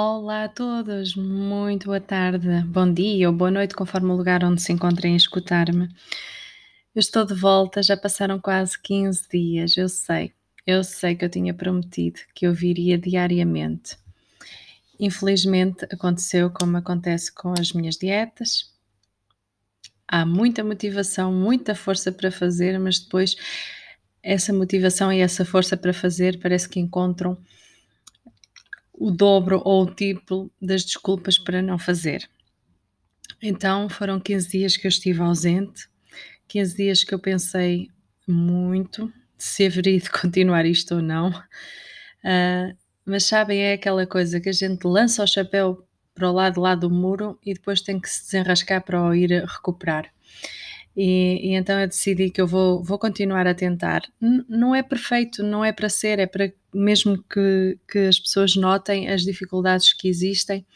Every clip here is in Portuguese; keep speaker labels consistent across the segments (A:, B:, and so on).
A: Olá a todos, muito boa tarde, bom dia ou boa noite, conforme o lugar onde se encontrem a escutar-me. Eu estou de volta, já passaram quase 15 dias, eu sei, eu sei que eu tinha prometido que eu viria diariamente. Infelizmente aconteceu como acontece com as minhas dietas. Há muita motivação, muita força para fazer, mas depois essa motivação e essa força para fazer parece que encontram o dobro ou o triplo das desculpas para não fazer. Então foram 15 dias que eu estive ausente, 15 dias que eu pensei muito se haveria de continuar isto ou não. Uh, mas sabem, é aquela coisa que a gente lança o chapéu para o lado lá do muro e depois tem que se desenrascar para o ir recuperar. E, e, então eu decidi que eu vou, vou continuar a tentar. Não é perfeito, não é para ser, é para mesmo que, que as pessoas notem as dificuldades que existem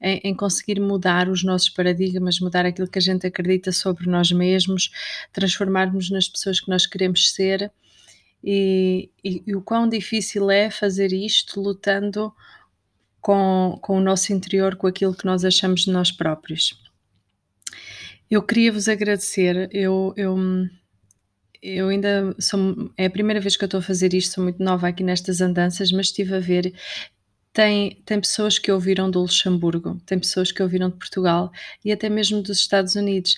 A: em, em, conseguir mudar os nossos paradigmas, mudar aquilo que a gente acredita sobre nós mesmos, transformarmos nas pessoas que nós queremos ser. E, e, e o quão difícil é fazer isto lutando com, com o nosso interior, com aquilo que nós achamos de nós próprios. Eu queria vos agradecer. Eu, eu, eu ainda sou. É a primeira vez que eu estou a fazer isto, sou muito nova aqui nestas andanças, mas estive a ver. Tem, tem pessoas que ouviram do Luxemburgo, tem pessoas que ouviram de Portugal e até mesmo dos Estados Unidos.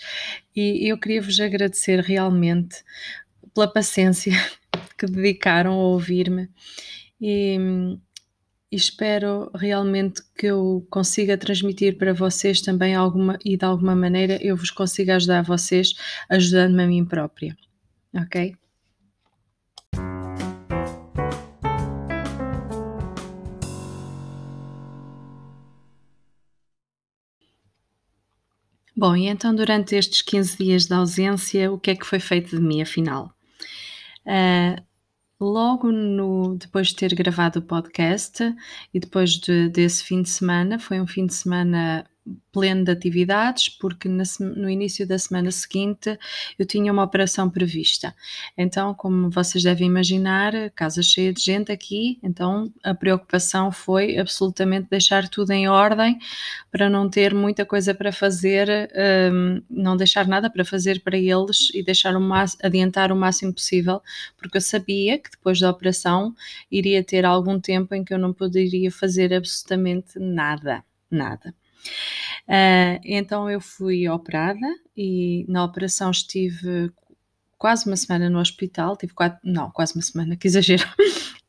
A: E eu queria vos agradecer realmente pela paciência que dedicaram a ouvir-me. E, e espero realmente que eu consiga transmitir para vocês também alguma e de alguma maneira eu vos consiga ajudar vocês ajudando-me a mim própria. Ok? Bom, e então durante estes 15 dias de ausência, o que é que foi feito de mim afinal? Uh, Logo no depois de ter gravado o podcast e depois de desse fim de semana, foi um fim de semana pleno de atividades, porque no início da semana seguinte eu tinha uma operação prevista. Então, como vocês devem imaginar, casa cheia de gente aqui, então a preocupação foi absolutamente deixar tudo em ordem para não ter muita coisa para fazer, um, não deixar nada para fazer para eles e deixar o adiantar o máximo possível, porque eu sabia que depois da operação iria ter algum tempo em que eu não poderia fazer absolutamente nada, nada. Uh, então eu fui operada e na operação estive quase uma semana no hospital, tive quatro, não, quase uma semana, que exagero,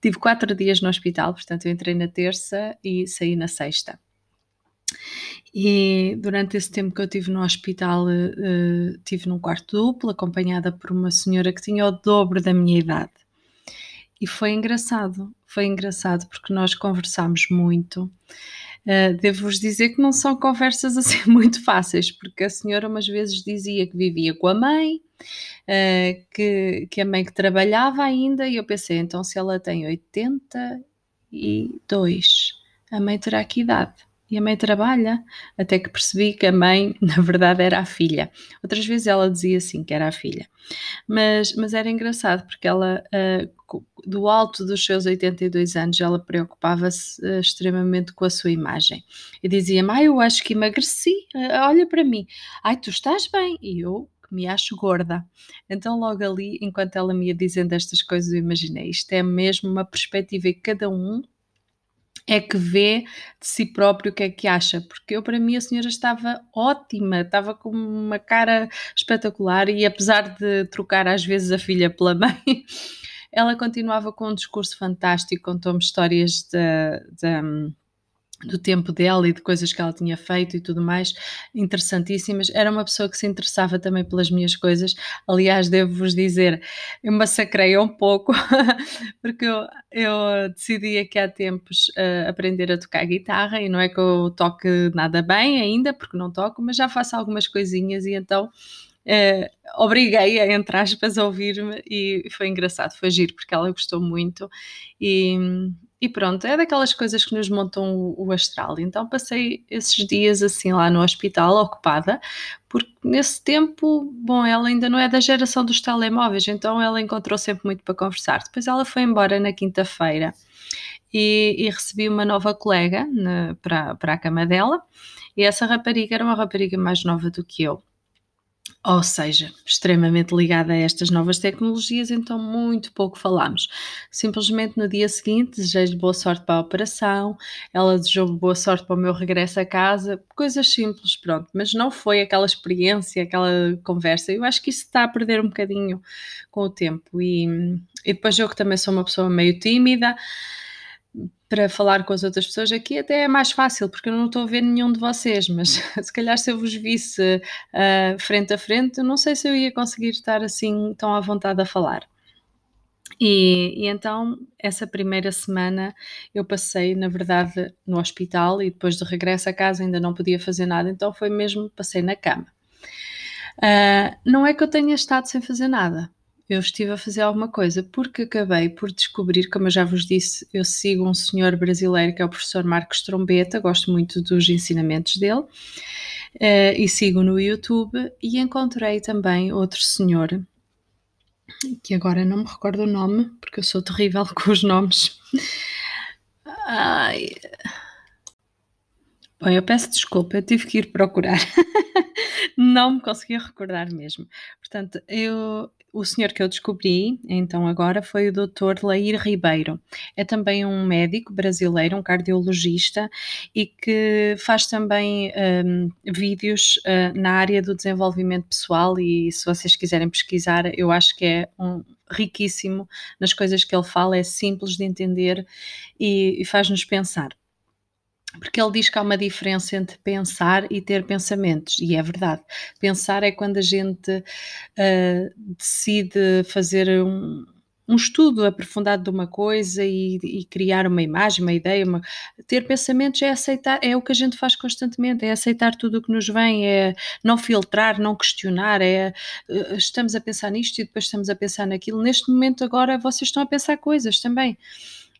A: tive quatro dias no hospital, portanto eu entrei na terça e saí na sexta. E durante esse tempo que eu tive no hospital, uh, tive num quarto duplo, acompanhada por uma senhora que tinha o dobro da minha idade. E foi engraçado, foi engraçado porque nós conversámos muito. Uh, Devo-vos dizer que não são conversas assim muito fáceis, porque a senhora umas vezes dizia que vivia com a mãe, uh, que, que a mãe que trabalhava ainda, e eu pensei, então se ela tem 82, a mãe terá que idade? E a mãe trabalha, até que percebi que a mãe, na verdade, era a filha. Outras vezes ela dizia assim que era a filha. Mas, mas era engraçado, porque ela, uh, do alto dos seus 82 anos, ela preocupava-se uh, extremamente com a sua imagem. E dizia-me, eu acho que emagreci, uh, olha para mim. Ai, tu estás bem. E eu, que me acho gorda. Então, logo ali, enquanto ela me ia dizendo estas coisas, eu imaginei, isto é mesmo uma perspectiva que cada um é que vê de si próprio o que é que acha, porque eu para mim a senhora estava ótima, estava com uma cara espetacular e apesar de trocar às vezes a filha pela mãe, ela continuava com um discurso fantástico, contou-me histórias de do tempo dela e de coisas que ela tinha feito e tudo mais, interessantíssimas. Era uma pessoa que se interessava também pelas minhas coisas. Aliás, devo-vos dizer, eu massacrei um pouco, porque eu, eu decidi aqui há tempos uh, aprender a tocar guitarra e não é que eu toque nada bem ainda, porque não toco, mas já faço algumas coisinhas e então. Uh, obriguei-a, entre aspas, a ouvir-me e foi engraçado, foi giro, porque ela gostou muito e, e pronto, é daquelas coisas que nos montam o, o, astral. Então passei esses dias assim lá no hospital, ocupada, porque nesse tempo, bom, ela ainda não é da geração dos telemóveis, então ela encontrou sempre muito para conversar. Depois ela foi embora na quinta-feira e, e recebi uma nova colega na, para, para a cama dela, e essa rapariga era uma rapariga mais nova do que eu ou seja, extremamente ligada a estas novas tecnologias, então muito pouco falámos. Simplesmente no dia seguinte desejei-lhe boa sorte para a operação, ela desejou boa sorte para o meu regresso a casa, coisas simples, pronto, mas não foi aquela experiência, aquela conversa. Eu acho que isso está a perder um bocadinho com o tempo. E, e depois eu que também sou uma pessoa meio tímida, para falar com as outras pessoas aqui até é mais fácil, porque eu não estou a ver nenhum de vocês, mas se calhar se eu vos visse uh, frente a frente, não sei se eu ia conseguir estar assim tão à vontade a falar. E, e, então, essa primeira semana eu passei, na verdade, no hospital e depois de regresso a casa ainda não podia fazer nada, então foi mesmo, passei na cama. Uh, não é que eu tenha estado sem fazer nada, eu estive a fazer alguma coisa, porque acabei por descobrir, como eu já vos disse, eu sigo um senhor brasileiro que é o professor Marcos Trombeta, gosto muito dos ensinamentos dele, uh, e sigo no YouTube, e encontrei também outro senhor, que agora não me recordo o nome, porque eu sou terrível com os nomes. Ai. Bom, eu peço desculpa, eu tive que ir procurar. não me conseguia recordar mesmo. Portanto, eu, o senhor que eu descobri, então agora, foi o Dr. Lair Ribeiro. É também um médico brasileiro, um cardiologista, e que faz também um, vídeos uh, na área do desenvolvimento pessoal. E se vocês quiserem pesquisar, eu acho que é um, riquíssimo nas coisas que ele fala, é simples de entender e, e faz-nos pensar porque ele diz que há uma diferença entre pensar e ter pensamentos, e é verdade. Pensar é quando a gente uh, decide fazer um, um, estudo aprofundado de uma coisa e, e criar uma imagem, uma ideia. Uma... Ter pensamentos é aceitar, é o que a gente faz constantemente, é aceitar tudo o que nos vem, é não filtrar, não questionar, é uh, estamos a pensar nisto e depois estamos a pensar naquilo. Neste momento, agora, vocês estão a pensar coisas também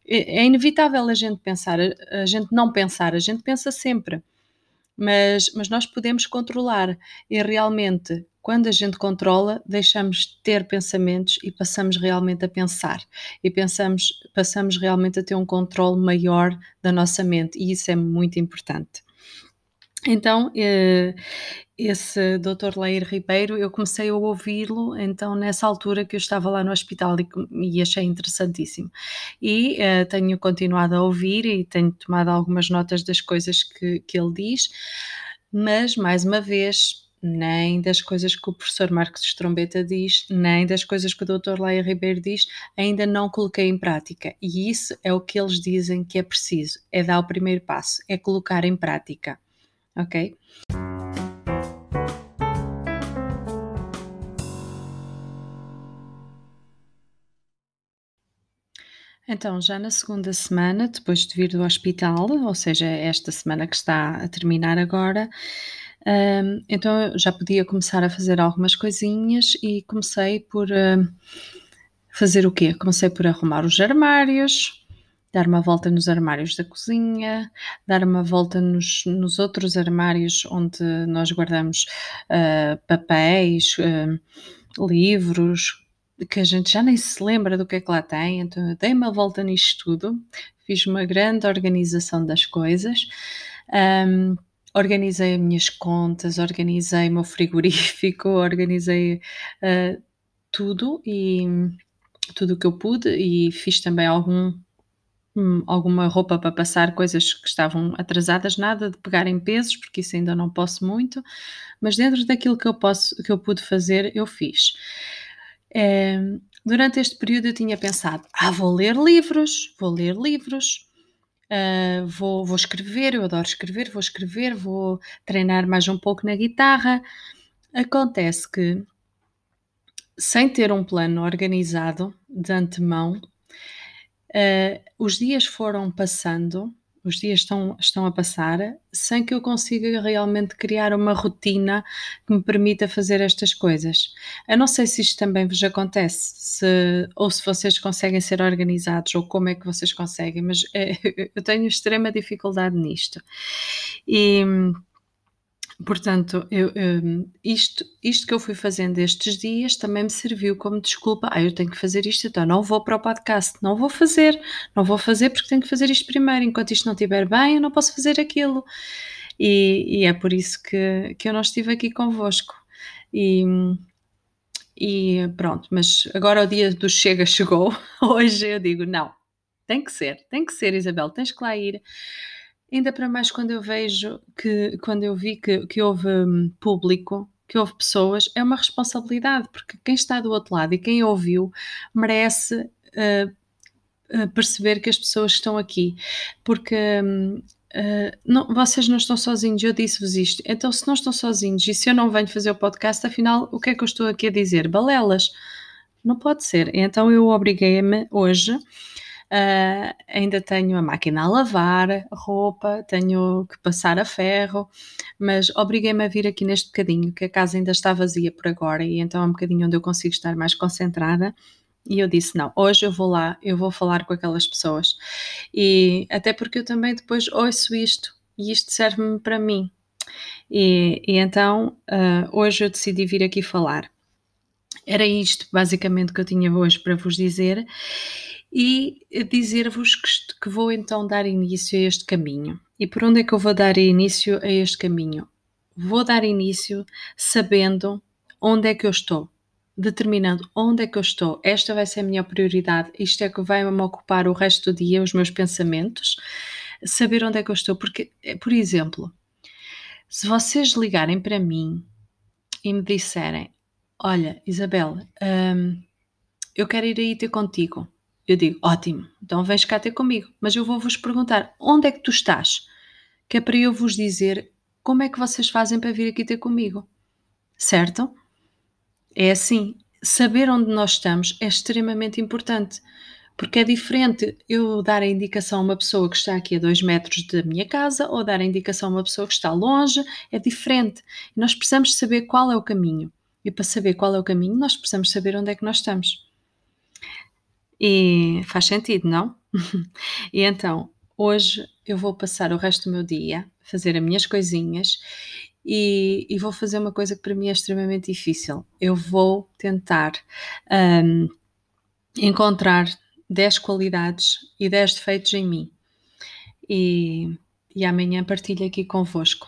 A: é, é inevitável a gente pensar, a gente não pensar, a gente pensa sempre, mas, mas nós podemos controlar. E realmente quando a gente controla, deixamos de ter pensamentos e passamos realmente a pensar. E pensamos, passamos realmente a ter um controle maior da nossa mente. E isso é muito importante. Então, eh, esse Dr. Leir Ribeiro, eu comecei a ouvi-lo, então, nessa altura que eu estava lá no hospital e, e achei interessantíssimo. E uh, tenho continuado a ouvir e tenho tomado algumas notas das coisas que, que ele diz, mas, mais uma vez, nem das coisas que o professor Marcos Trombeta diz, nem das coisas que o Dr. Leia Ribeiro diz, ainda não coloquei em prática. E isso é o que eles dizem que é preciso, é dar o primeiro passo, é colocar em prática. Ok? Então, já na segunda semana, depois de vir do hospital, ou seja, esta semana que está a terminar agora, um, então já podia começar a fazer algumas coisinhas e comecei por uh, fazer o quê? Comecei por arrumar os armários, dar uma volta nos armários da cozinha, dar uma volta nos, nos outros armários onde nós guardamos uh, papéis, uh, livros, que a gente já nem se lembra do que é que lá tem, então eu dei uma volta nisto tudo, fiz uma grande organização das coisas, um, organizei as minhas contas, organizei o meu frigorífico, organizei uh, tudo e tudo o que eu pude e fiz também algum hum, alguma roupa para passar, coisas que estavam atrasadas, nada de pegar em pesos, porque isso ainda não posso muito, mas dentro daquilo que eu posso, que eu pude fazer, eu fiz. Durante este período eu tinha pensado, ah, vou ler livros, vou ler livros, uh, vou, vou escrever, eu adoro escrever, vou escrever, vou treinar mais um pouco na guitarra. Acontece que, sem ter um plano organizado de antemão, uh, os dias foram passando os dias estão, estão a passar sem que eu consiga realmente criar uma rotina que me permita fazer estas coisas. Eu não sei se isto também vos acontece, se, ou se vocês conseguem ser organizados, ou como é que vocês conseguem, mas é, eu tenho extrema dificuldade nisto. E Portanto, eu, hum, isto, isto que eu fui fazendo estes dias também me serviu como desculpa. Ah, eu tenho que fazer isto, então não vou para o podcast, não vou fazer, não vou fazer porque tenho que fazer isto primeiro. Enquanto isto não estiver bem, eu não posso fazer aquilo. E, e é por isso que, que eu não estive aqui convosco. E, e pronto, mas agora o dia do chega chegou. Hoje eu digo: não, tem que ser, tem que ser, Isabel, tens que lá ir. Ainda para mais quando eu vejo que, quando eu vi que, que houve hum, público, que houve pessoas, é uma responsabilidade, porque quem está do outro lado e quem ouviu merece uh, perceber que as pessoas estão aqui, porque uh, não, vocês não estão sozinhos, eu disse-vos isto. Então, se não estão sozinhos e se eu não venho fazer o podcast, afinal, o que é que eu estou aqui a dizer? Balelas. Não pode ser. Então, eu obriguei-me hoje Uh, ainda tenho a máquina a lavar roupa, tenho que passar a ferro, mas obriguei-me a vir aqui neste bocadinho, que a casa ainda está vazia por agora e então é um bocadinho onde eu consigo estar mais concentrada. E eu disse: não, hoje eu vou lá, eu vou falar com aquelas pessoas. E até porque eu também depois ouço isto e isto serve-me para mim. E, e então uh, hoje eu decidi vir aqui falar. Era isto basicamente que eu tinha hoje para vos dizer e dizer-vos que, que vou então dar início a este caminho. E por onde é que eu vou dar início a este caminho? Vou dar início sabendo onde é que eu estou, determinando onde é que eu estou. Esta vai ser a minha prioridade, isto é que vai me ocupar o resto do dia, os meus pensamentos, saber onde é que eu estou. Porque, por exemplo, se vocês ligarem para mim e me disserem: Olha, Isabel, hum, eu quero ir aí ter contigo. Eu digo, ótimo, então vens cá ter comigo, mas eu vou vos perguntar onde é que tu estás? Que é para eu vos dizer como é que vocês fazem para vir aqui ter comigo, certo? É assim, saber onde nós estamos é extremamente importante, porque é diferente eu dar a indicação a uma pessoa que está aqui a dois metros da minha casa ou dar a indicação a uma pessoa que está longe, é diferente. Nós precisamos saber qual é o caminho. E para saber qual é o caminho, nós precisamos saber onde é que nós estamos. E faz sentido, não? e então, hoje eu vou passar o resto do meu dia a fazer as minhas coisinhas e, e, vou fazer uma coisa que para mim é extremamente difícil. Eu vou tentar um, encontrar 10 qualidades e 10 defeitos em mim. E, e amanhã partilho aqui convosco.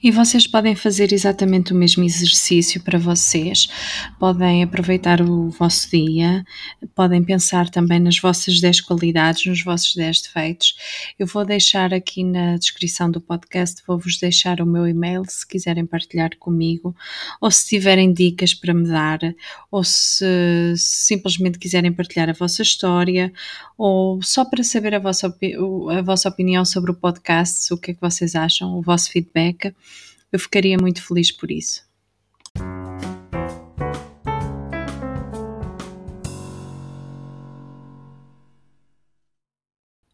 A: E vocês podem fazer exatamente o mesmo exercício para vocês, podem aproveitar o vosso dia, podem pensar também nas vossas 10 qualidades, nos vossos 10 defeitos. Eu vou deixar aqui na descrição do podcast, vou-vos deixar o meu e-mail se quiserem partilhar comigo, ou se tiverem dicas para me dar, ou se simplesmente quiserem partilhar a vossa história, ou só para saber a vossa, a vossa opinião sobre o podcast, o que é que vocês acham, o vosso feedback. Eu ficaria muito feliz por isso.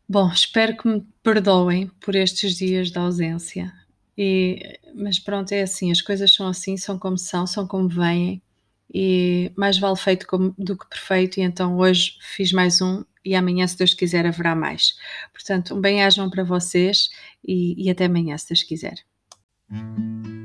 A: Bom, espero que me perdoem por estes dias de ausência. E, mas pronto, é assim, as coisas são assim, são como são, são como vêm. E mais vale feito como, do que perfeito. E então hoje fiz mais um e amanhã, se Deus quiser, haverá mais. Portanto, um bem-ajam para vocês e, e até amanhã, se Deus quiser. E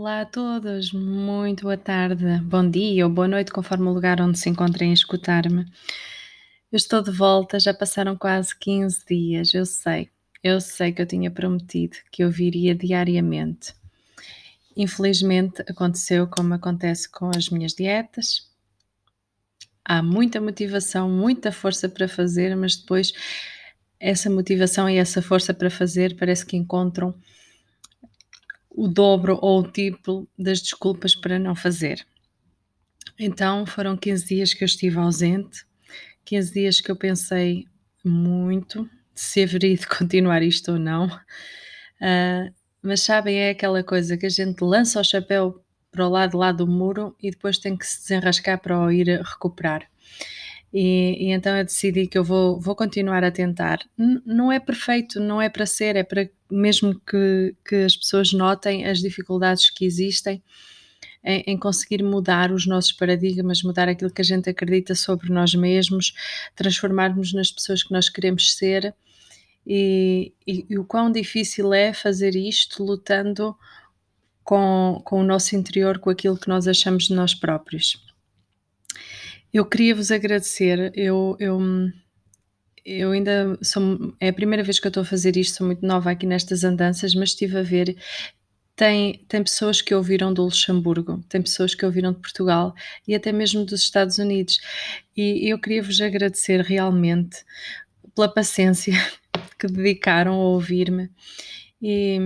A: Olá a todos, muito boa tarde, bom dia ou boa noite, conforme o lugar onde se encontrem a escutar-me. Eu estou de volta, já passaram quase 15 dias, eu sei, eu sei que eu tinha prometido que eu viria diariamente. Infelizmente aconteceu como acontece com as minhas dietas. Há muita motivação, muita força para fazer, mas depois essa motivação e essa força para fazer parece que encontram o dobro ou o triplo das desculpas para não fazer. Então foram 15 dias que eu estive ausente, 15 dias que eu pensei muito se haveria de continuar isto ou não. Uh, mas sabem, é aquela coisa que a gente lança o chapéu para o lado lá do muro e depois tem que se desenrascar para o ir recuperar. E, e, então eu decidi que eu vou, vou continuar a tentar. N não é perfeito, não é para ser, é para mesmo que, que as pessoas notem as dificuldades que existem em, em, conseguir mudar os nossos paradigmas, mudar aquilo que a gente acredita sobre nós mesmos, transformarmos nas pessoas que nós queremos ser. E, e, e o quão difícil é fazer isto lutando com, com o nosso interior, com aquilo que nós achamos de nós próprios. Eu queria vos agradecer. Eu, eu, eu ainda sou. É a primeira vez que eu estou a fazer isto, sou muito nova aqui nestas andanças, mas estive a ver. tem, tem pessoas que ouviram do Luxemburgo, tem pessoas que ouviram de Portugal e até mesmo dos Estados Unidos. E eu queria vos agradecer realmente pela paciência que dedicaram a ouvir-me e,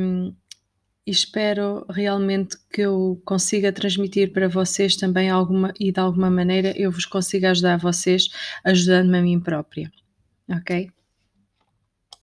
A: e espero realmente que eu consiga transmitir para vocês também alguma e de alguma maneira eu vos consiga ajudar a vocês ajudando-me a mim própria. Ok?